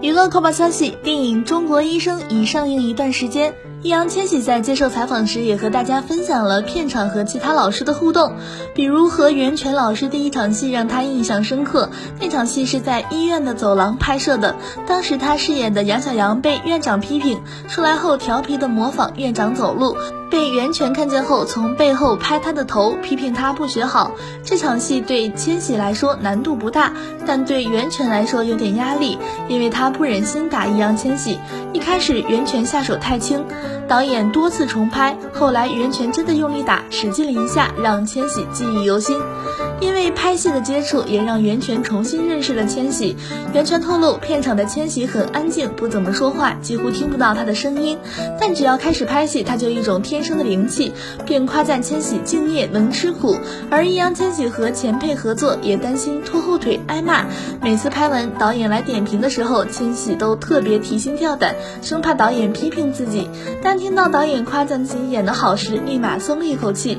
娱乐快报消息：电影《中国医生》已上映一段时间。易烊千玺在接受采访时也和大家分享了片场和其他老师的互动，比如和袁泉老师第一场戏让他印象深刻。那场戏是在医院的走廊拍摄的，当时他饰演的杨小杨被院长批评，出来后调皮的模仿院长走路。被袁泉看见后，从背后拍他的头，批评他不学好。这场戏对千玺来说难度不大，但对袁泉来说有点压力，因为他不忍心打易烊千玺。一开始袁泉下手太轻，导演多次重拍，后来袁泉真的用力打，使劲了一下，让千玺记忆犹新。因为拍戏的接触，也让袁泉重新认识了千玺。袁泉透露，片场的千玺很安静，不怎么说话，几乎听不到他的声音。但只要开始拍戏，他就一种天生的灵气，并夸赞千玺敬业能吃苦。而易烊千玺和前辈合作，也担心拖后腿挨骂。每次拍完，导演来点评的时候，千玺都特别提心吊胆，生怕导演批评自己。但听到导演夸赞自己演得好时，立马松了一口气。